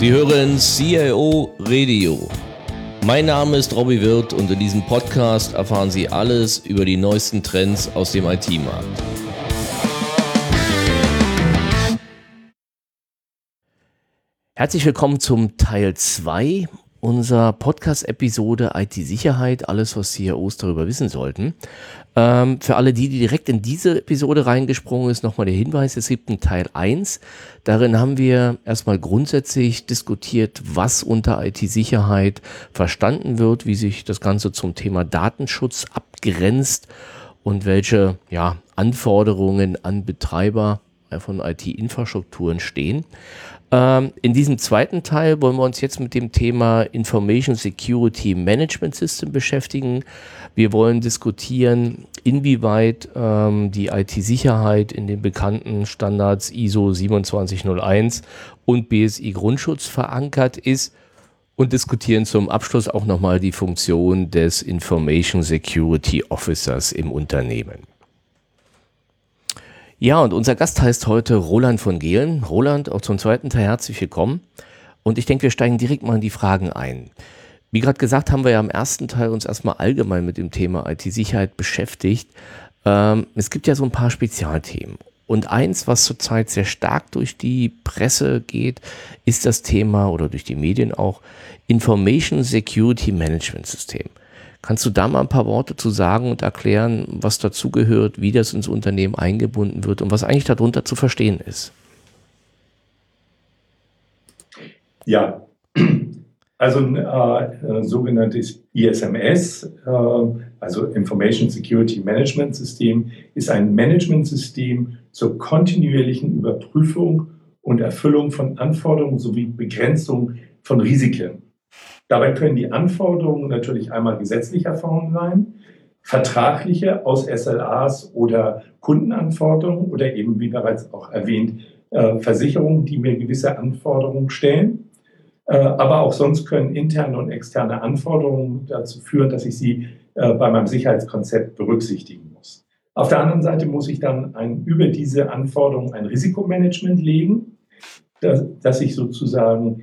Sie hören CIO Radio. Mein Name ist Robbie Wirth und in diesem Podcast erfahren Sie alles über die neuesten Trends aus dem IT-Markt. Herzlich willkommen zum Teil 2 unserer Podcast-Episode IT-Sicherheit, alles, was CIOs darüber wissen sollten. Ähm, für alle die, die direkt in diese Episode reingesprungen ist, nochmal der Hinweis, es gibt einen Teil 1. Darin haben wir erstmal grundsätzlich diskutiert, was unter IT-Sicherheit verstanden wird, wie sich das Ganze zum Thema Datenschutz abgrenzt und welche ja, Anforderungen an Betreiber von IT-Infrastrukturen stehen. Ähm, in diesem zweiten Teil wollen wir uns jetzt mit dem Thema Information Security Management System beschäftigen. Wir wollen diskutieren, inwieweit ähm, die IT-Sicherheit in den bekannten Standards ISO 2701 und BSI Grundschutz verankert ist und diskutieren zum Abschluss auch nochmal die Funktion des Information Security Officers im Unternehmen. Ja, und unser Gast heißt heute Roland von Gehlen. Roland, auch zum zweiten Teil herzlich willkommen. Und ich denke, wir steigen direkt mal in die Fragen ein. Wie gerade gesagt, haben wir ja im ersten Teil uns erstmal allgemein mit dem Thema IT-Sicherheit beschäftigt. Ähm, es gibt ja so ein paar Spezialthemen. Und eins, was zurzeit sehr stark durch die Presse geht, ist das Thema oder durch die Medien auch Information Security Management System. Kannst du da mal ein paar Worte zu sagen und erklären, was dazugehört, wie das ins Unternehmen eingebunden wird und was eigentlich darunter zu verstehen ist? Ja, also ein äh, sogenanntes ISMS, äh, also Information Security Management System, ist ein Managementsystem zur kontinuierlichen Überprüfung und Erfüllung von Anforderungen sowie Begrenzung von Risiken. Dabei können die Anforderungen natürlich einmal gesetzlicher Form sein, vertragliche aus SLAs oder Kundenanforderungen oder eben, wie bereits auch erwähnt, äh, Versicherungen, die mir gewisse Anforderungen stellen. Äh, aber auch sonst können interne und externe Anforderungen dazu führen, dass ich sie äh, bei meinem Sicherheitskonzept berücksichtigen muss. Auf der anderen Seite muss ich dann ein, über diese Anforderungen ein Risikomanagement legen, dass, dass ich sozusagen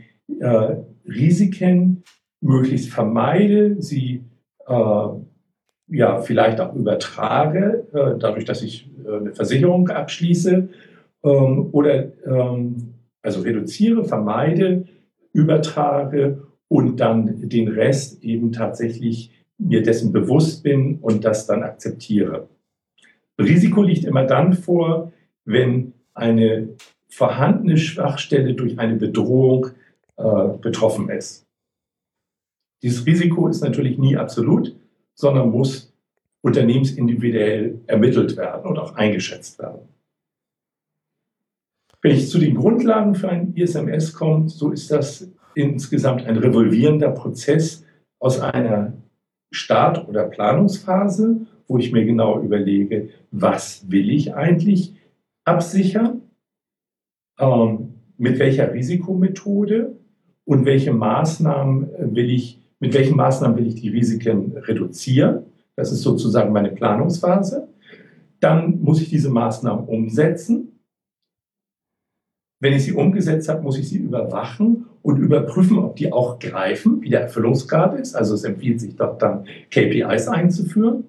Risiken möglichst vermeide, sie äh, ja vielleicht auch übertrage, äh, dadurch, dass ich äh, eine Versicherung abschließe ähm, oder ähm, also reduziere, vermeide, übertrage und dann den Rest eben tatsächlich mir dessen bewusst bin und das dann akzeptiere. Risiko liegt immer dann vor, wenn eine vorhandene Schwachstelle durch eine Bedrohung äh, betroffen ist. Dieses Risiko ist natürlich nie absolut, sondern muss unternehmensindividuell ermittelt werden und auch eingeschätzt werden. Wenn ich zu den Grundlagen für ein ISMS komme, so ist das insgesamt ein revolvierender Prozess aus einer Start- oder Planungsphase, wo ich mir genau überlege, was will ich eigentlich absichern, ähm, mit welcher Risikomethode und welche Maßnahmen will ich mit welchen Maßnahmen will ich die Risiken reduzieren. Das ist sozusagen meine Planungsphase. Dann muss ich diese Maßnahmen umsetzen. Wenn ich sie umgesetzt habe, muss ich sie überwachen und überprüfen, ob die auch greifen, wie der Erfüllungsgrad ist. Also es empfiehlt sich doch dann KPIs einzuführen.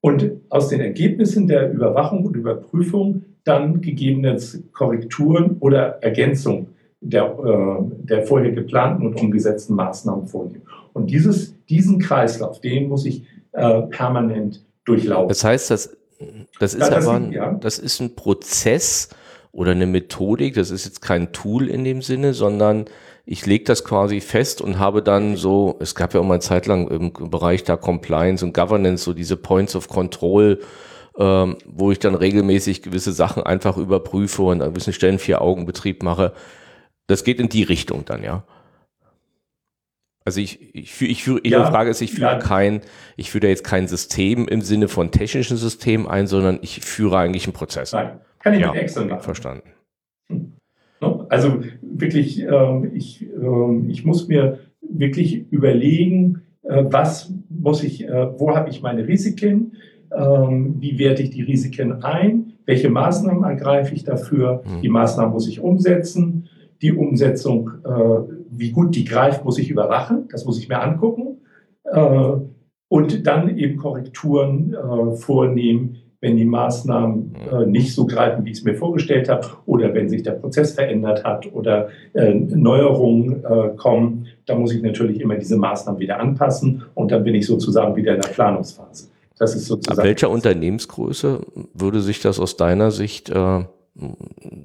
Und aus den Ergebnissen der Überwachung und Überprüfung dann gegebenenfalls Korrekturen oder Ergänzungen der, äh, der vorher geplanten und umgesetzten Maßnahmen vornehmen. Und dieses, diesen Kreislauf, den muss ich äh, permanent durchlaufen. Das heißt, das, das ist ja, das aber ein, ja. das ist ein Prozess oder eine Methodik, das ist jetzt kein Tool in dem Sinne, sondern ich lege das quasi fest und habe dann so, es gab ja auch mal eine Zeit lang im Bereich der Compliance und Governance so diese Points of Control, ähm, wo ich dann regelmäßig gewisse Sachen einfach überprüfe und an gewissen Stellen vier Augenbetrieb mache. Das geht in die Richtung dann, ja. Also ich, ich, führe, ich, führe, ja, Frage ist, ich führe ja. kein, ich führe da jetzt kein System im Sinne von technischen System ein, sondern ich führe eigentlich einen Prozess. Nein, kann ich ja, mit Excel machen. Verstanden. Hm. Also wirklich, ähm, ich, ähm, ich muss mir wirklich überlegen, äh, was muss ich, äh, wo habe ich meine Risiken, ähm, wie werte ich die Risiken ein, welche Maßnahmen ergreife ich dafür, hm. die Maßnahmen muss ich umsetzen, die Umsetzung, äh, wie gut die greift, muss ich überwachen, das muss ich mir angucken äh, und dann eben Korrekturen äh, vornehmen, wenn die Maßnahmen äh, nicht so greifen, wie ich es mir vorgestellt habe, oder wenn sich der Prozess verändert hat oder äh, Neuerungen äh, kommen, dann muss ich natürlich immer diese Maßnahmen wieder anpassen und dann bin ich sozusagen wieder in der Planungsphase. Das ist sozusagen. Ab welcher Unternehmensgröße würde sich das aus deiner Sicht,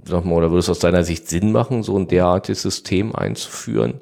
sag mal, oder würde es aus deiner Sicht Sinn machen, so ein derartiges System einzuführen?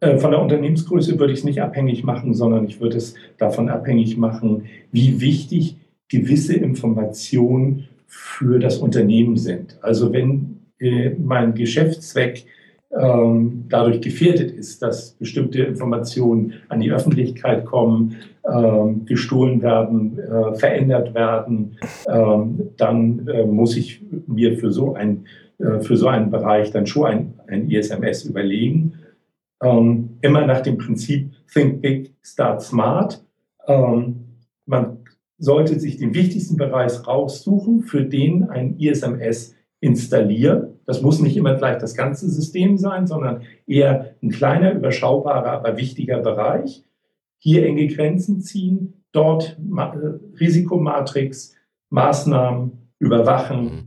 Äh, von der Unternehmensgröße würde ich es nicht abhängig machen, sondern ich würde es davon abhängig machen, wie wichtig gewisse Informationen für das Unternehmen sind. Also wenn äh, mein Geschäftszweck ähm, dadurch gefährdet ist, dass bestimmte Informationen an die Öffentlichkeit kommen, ähm, gestohlen werden, äh, verändert werden, ähm, dann äh, muss ich mir für so, ein, äh, für so einen Bereich dann schon ein, ein ISMS überlegen. Ähm, immer nach dem Prinzip Think Big, Start Smart. Ähm, man sollte sich den wichtigsten Bereich raussuchen, für den ein ISMS installieren. Das muss nicht immer gleich das ganze System sein, sondern eher ein kleiner, überschaubarer, aber wichtiger Bereich. Hier enge Grenzen ziehen, dort Risikomatrix, Maßnahmen überwachen mhm.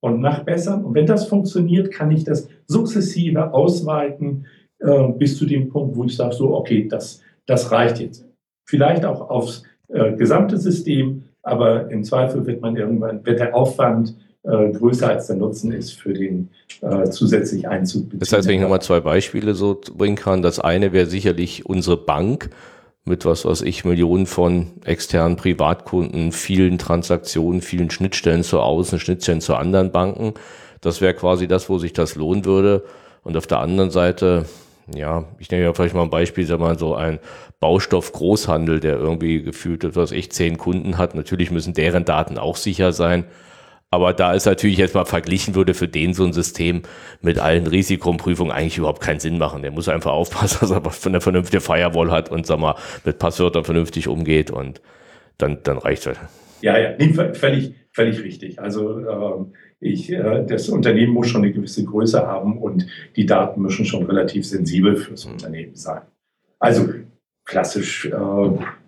und nachbessern. Und wenn das funktioniert, kann ich das sukzessive ausweiten äh, bis zu dem Punkt, wo ich sage, so, okay, das, das reicht jetzt. Vielleicht auch aufs äh, gesamte System, aber im Zweifel wird man irgendwann, wird der Aufwand äh, größer als der Nutzen ist für den äh, zusätzlich Einzug. Das heißt, wenn ich nochmal zwei Beispiele so bringen kann, das eine wäre sicherlich unsere Bank mit was weiß ich, Millionen von externen Privatkunden, vielen Transaktionen, vielen Schnittstellen zur Außen, Schnittstellen zu anderen Banken. Das wäre quasi das, wo sich das lohnen würde. Und auf der anderen Seite, ja, ich nehme ja vielleicht mal ein Beispiel, sag mal, so ein Baustoff-Großhandel, der irgendwie gefühlt, was ich, zehn Kunden hat. Natürlich müssen deren Daten auch sicher sein. Aber da ist natürlich jetzt mal verglichen würde für den so ein System mit allen Risikoprüfungen eigentlich überhaupt keinen Sinn machen. Der muss einfach aufpassen, dass er eine vernünftige Firewall hat und sag mal, mit Passwörtern vernünftig umgeht und dann, dann reicht es. Ja, ja, nee, völlig, völlig richtig. Also ähm, ich, äh, das Unternehmen muss schon eine gewisse Größe haben und die Daten müssen schon relativ sensibel fürs mhm. Unternehmen sein. Also klassisch, äh,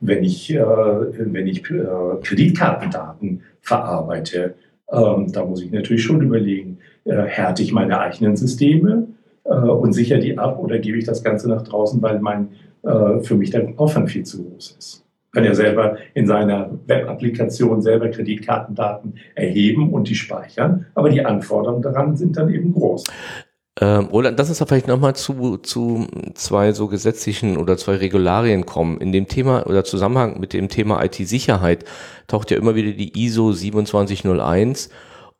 wenn ich, äh, wenn ich äh, Kreditkartendaten verarbeite, ähm, da muss ich natürlich schon überlegen, äh, härte ich meine eigenen Systeme äh, und sichere die ab oder gebe ich das Ganze nach draußen, weil mein, äh, für mich der Aufwand viel zu groß ist. Kann ja selber in seiner Web-Applikation selber Kreditkartendaten erheben und die speichern, aber die Anforderungen daran sind dann eben groß. Ähm, Roland, lass uns da vielleicht nochmal zu, zu zwei so gesetzlichen oder zwei Regularien kommen. In dem Thema oder Zusammenhang mit dem Thema IT-Sicherheit taucht ja immer wieder die ISO 2701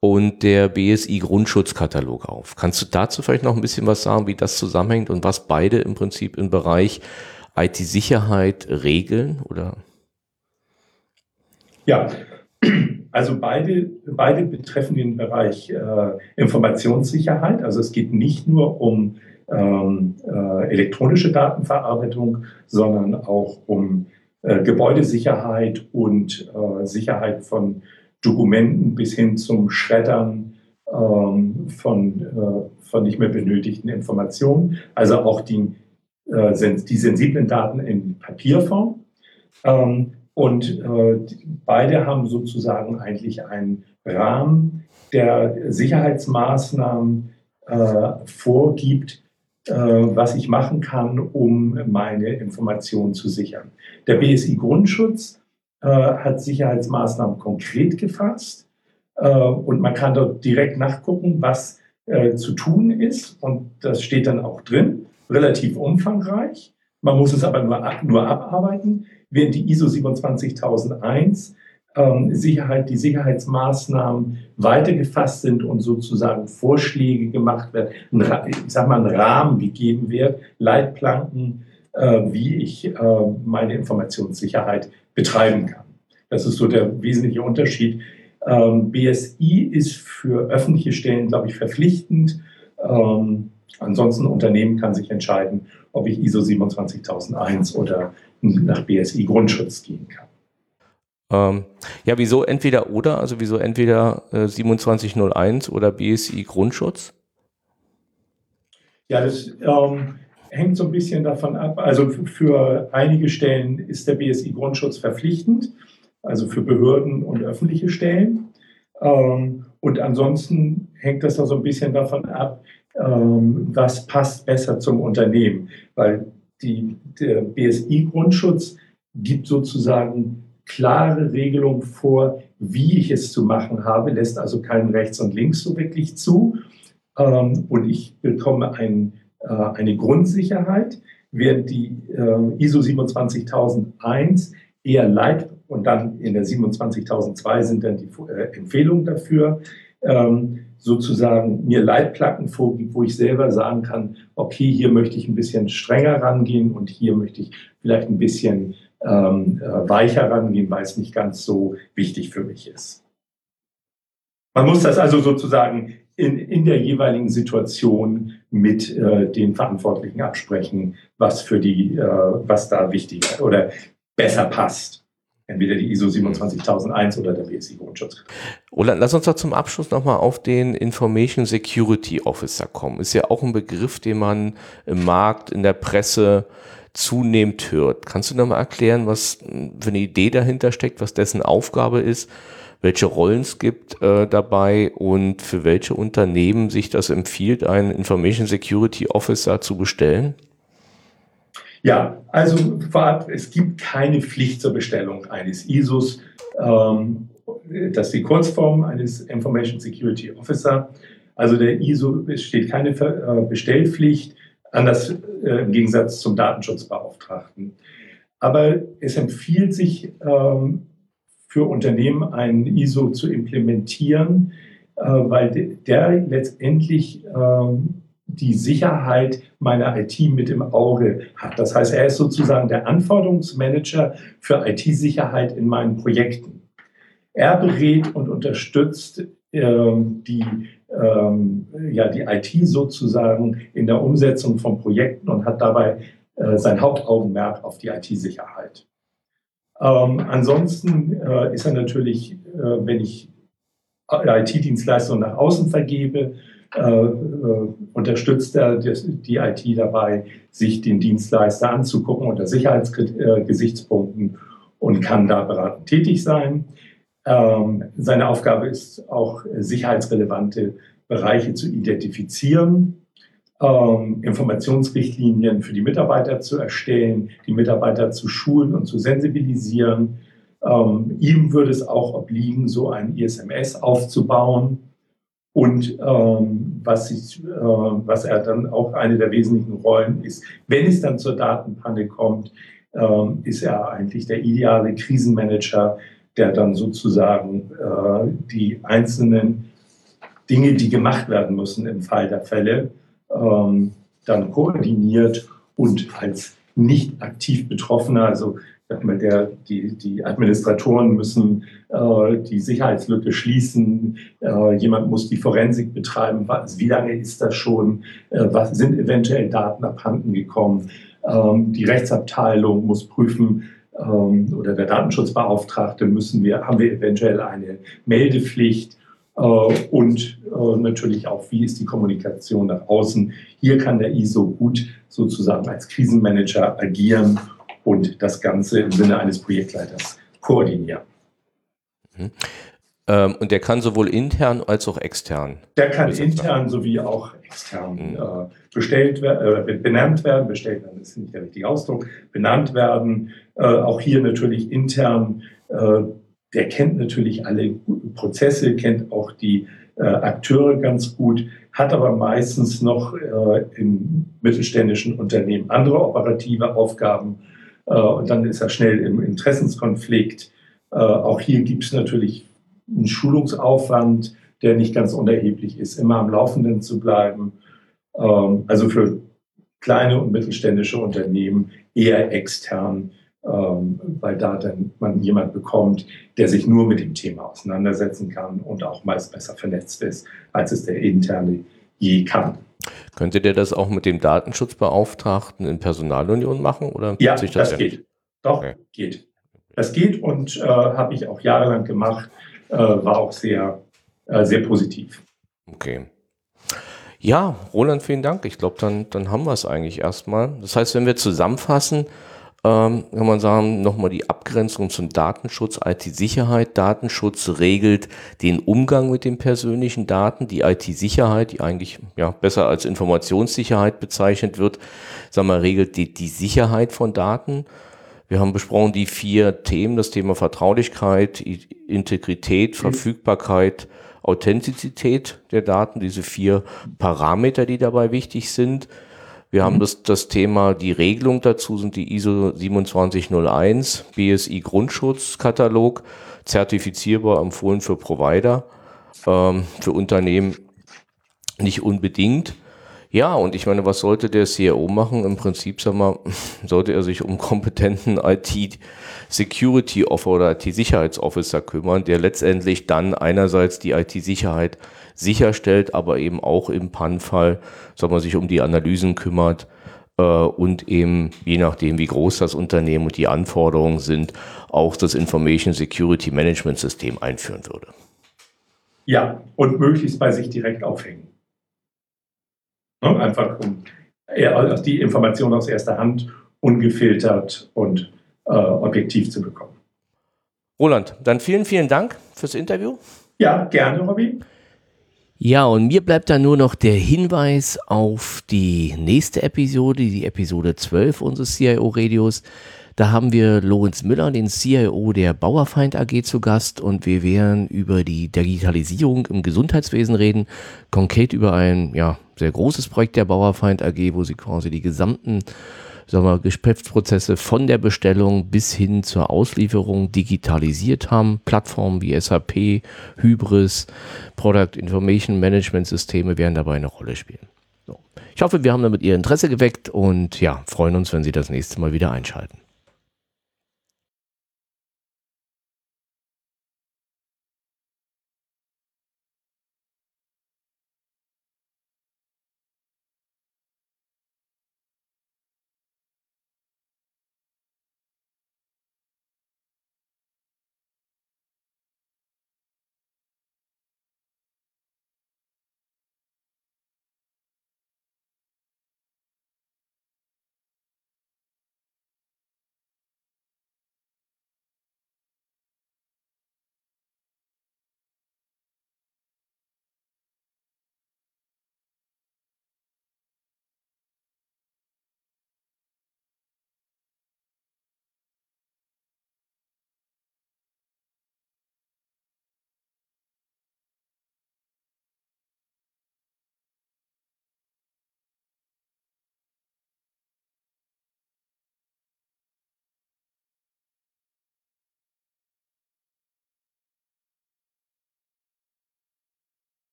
und der BSI Grundschutzkatalog auf. Kannst du dazu vielleicht noch ein bisschen was sagen, wie das zusammenhängt und was beide im Prinzip im Bereich IT-Sicherheit regeln oder? Ja, also beide, beide betreffen den Bereich äh, Informationssicherheit. Also es geht nicht nur um ähm, äh, elektronische Datenverarbeitung, sondern auch um äh, Gebäudesicherheit und äh, Sicherheit von Dokumenten bis hin zum Schreddern ähm, von, äh, von nicht mehr benötigten Informationen. Also auch die, äh, die sensiblen Daten in Papierform. Ähm, und äh, beide haben sozusagen eigentlich einen Rahmen, der Sicherheitsmaßnahmen äh, vorgibt, äh, was ich machen kann, um meine Informationen zu sichern. Der BSI Grundschutz äh, hat Sicherheitsmaßnahmen konkret gefasst äh, und man kann dort direkt nachgucken, was äh, zu tun ist. Und das steht dann auch drin, relativ umfangreich. Man muss es aber nur, nur abarbeiten während die ISO 27001 ähm, Sicherheit, die Sicherheitsmaßnahmen weitergefasst sind und sozusagen Vorschläge gemacht werden, ein, ich sag mal, ein Rahmen gegeben wird, Leitplanken, äh, wie ich äh, meine Informationssicherheit betreiben kann. Das ist so der wesentliche Unterschied. Ähm, BSI ist für öffentliche Stellen, glaube ich, verpflichtend. Ähm, ansonsten Unternehmen kann sich entscheiden, ob ich ISO 27001 oder nach BSI Grundschutz gehen kann. Ähm, ja, wieso entweder oder, also wieso entweder äh, 2701 oder BSI Grundschutz? Ja, das ähm, hängt so ein bisschen davon ab. Also für einige Stellen ist der BSI-Grundschutz verpflichtend, also für Behörden und öffentliche Stellen. Ähm, und ansonsten hängt das auch so ein bisschen davon ab, ähm, was passt besser zum Unternehmen. Weil die, der BSI-Grundschutz gibt sozusagen klare Regelungen vor, wie ich es zu machen habe, lässt also keinen rechts und links so wirklich zu. Ähm, und ich bekomme ein, äh, eine Grundsicherheit, während die äh, ISO 27001 eher Leit und dann in der 27002 sind dann die äh, Empfehlungen dafür, ähm, sozusagen mir Leitplatten vorgibt, wo ich selber sagen kann, okay, hier möchte ich ein bisschen strenger rangehen und hier möchte ich vielleicht ein bisschen ähm, äh, weicher rangehen, weil es nicht ganz so wichtig für mich ist. Man muss das also sozusagen in, in der jeweiligen Situation mit äh, den Verantwortlichen absprechen, was für die, äh, was da wichtiger oder besser passt. Entweder die ISO 27001 oder der BSI Grundschutz. Roland, lass uns doch zum Abschluss nochmal auf den Information Security Officer kommen. Ist ja auch ein Begriff, den man im Markt, in der Presse zunehmend hört. Kannst du nochmal erklären, was für eine Idee dahinter steckt, was dessen Aufgabe ist, welche Rollen es gibt äh, dabei und für welche Unternehmen sich das empfiehlt, einen Information Security Officer zu bestellen? Ja, also es gibt keine Pflicht zur Bestellung eines ISOs. Ähm, das ist die Kurzform eines Information Security Officer. Also der ISO steht keine äh, Bestellpflicht, anders äh, im Gegensatz zum Datenschutzbeauftragten. Aber es empfiehlt sich ähm, für Unternehmen einen ISO zu implementieren, äh, weil der letztendlich ähm, die Sicherheit meiner IT mit im Auge hat. Das heißt, er ist sozusagen der Anforderungsmanager für IT-Sicherheit in meinen Projekten. Er berät und unterstützt ähm, die, ähm, ja, die IT sozusagen in der Umsetzung von Projekten und hat dabei äh, sein Hauptaugenmerk auf die IT-Sicherheit. Ähm, ansonsten äh, ist er natürlich, äh, wenn ich IT-Dienstleistungen nach außen vergebe, unterstützt er die IT dabei, sich den Dienstleister anzugucken unter Sicherheitsgesichtspunkten und kann da beratend tätig sein. Ähm, seine Aufgabe ist auch, sicherheitsrelevante Bereiche zu identifizieren, ähm, Informationsrichtlinien für die Mitarbeiter zu erstellen, die Mitarbeiter zu schulen und zu sensibilisieren. Ähm, ihm würde es auch obliegen, so ein ISMS aufzubauen, und ähm, was, ich, äh, was er dann auch eine der wesentlichen Rollen ist, wenn es dann zur Datenpanne kommt, ähm, ist er eigentlich der ideale Krisenmanager, der dann sozusagen äh, die einzelnen Dinge, die gemacht werden müssen im Fall der Fälle, ähm, dann koordiniert und als nicht aktiv Betroffener, also der, die, die Administratoren müssen äh, die Sicherheitslücke schließen, äh, jemand muss die Forensik betreiben, was, wie lange ist das schon, äh, was sind eventuell Daten abhanden gekommen. Ähm, die Rechtsabteilung muss prüfen, ähm, oder der Datenschutzbeauftragte müssen wir, haben wir eventuell eine Meldepflicht? Äh, und äh, natürlich auch, wie ist die Kommunikation nach außen. Hier kann der ISO gut sozusagen als Krisenmanager agieren und das Ganze im Sinne eines Projektleiters koordinieren. Mhm. Ähm, und der kann sowohl intern als auch extern. Der kann intern sowie auch extern mhm. äh, bestellt äh, benannt werden. Bestellt werden ist nicht der richtige Ausdruck. Benannt werden. Äh, auch hier natürlich intern. Äh, der kennt natürlich alle Prozesse, kennt auch die äh, Akteure ganz gut, hat aber meistens noch äh, im mittelständischen Unternehmen andere operative Aufgaben und dann ist er schnell im Interessenskonflikt. Äh, auch hier gibt es natürlich einen Schulungsaufwand, der nicht ganz unerheblich ist, immer am Laufenden zu bleiben. Ähm, also für kleine und mittelständische Unternehmen eher extern, ähm, weil da dann man jemand bekommt, der sich nur mit dem Thema auseinandersetzen kann und auch meist besser vernetzt ist, als es der interne je kann. Könnte der das auch mit dem Datenschutzbeauftragten in Personalunion machen? Oder ja, das, das geht. Doch, okay. geht. Das geht und äh, habe ich auch jahrelang gemacht, äh, war auch sehr, äh, sehr positiv. Okay. Ja, Roland, vielen Dank. Ich glaube, dann, dann haben wir es eigentlich erstmal. Das heißt, wenn wir zusammenfassen, ähm, kann man sagen, nochmal die Abgrenzung zum Datenschutz, IT-Sicherheit. Datenschutz regelt den Umgang mit den persönlichen Daten. Die IT-Sicherheit, die eigentlich ja, besser als Informationssicherheit bezeichnet wird, sagen wir, regelt die, die Sicherheit von Daten. Wir haben besprochen die vier Themen, das Thema Vertraulichkeit, Integrität, Verfügbarkeit, Authentizität der Daten, diese vier Parameter, die dabei wichtig sind. Wir haben mhm. das, das Thema, die Regelung dazu sind die ISO 2701, BSI Grundschutzkatalog, zertifizierbar empfohlen für Provider, ähm, für Unternehmen nicht unbedingt. Ja, und ich meine, was sollte der CIO machen? Im Prinzip, sag mal, sollte er sich um kompetenten IT-Security Officer oder IT-Sicherheitsofficer kümmern, der letztendlich dann einerseits die IT-Sicherheit sicherstellt, aber eben auch im PAN-Fall, sag mal, sich um die Analysen kümmert äh, und eben, je nachdem, wie groß das Unternehmen und die Anforderungen sind, auch das Information Security Management System einführen würde. Ja, und möglichst bei sich direkt aufhängen. Ne? Einfach um die Information aus erster Hand ungefiltert und äh, objektiv zu bekommen. Roland, dann vielen, vielen Dank fürs Interview. Ja, gerne, Robin. Ja, und mir bleibt da nur noch der Hinweis auf die nächste Episode, die Episode 12 unseres CIO-Radios. Da haben wir Lorenz Müller, den CIO der Bauerfeind AG zu Gast und wir werden über die Digitalisierung im Gesundheitswesen reden, konkret über ein ja, sehr großes Projekt der Bauerfeind AG, wo sie quasi die gesamten sagen wir, Geschäftsprozesse von der Bestellung bis hin zur Auslieferung digitalisiert haben. Plattformen wie SAP, Hybris, Product Information Management Systeme werden dabei eine Rolle spielen. Ich hoffe, wir haben damit Ihr Interesse geweckt und ja, freuen uns, wenn Sie das nächste Mal wieder einschalten.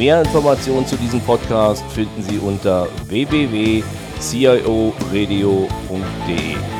Mehr Informationen zu diesem Podcast finden Sie unter www.cioradio.de.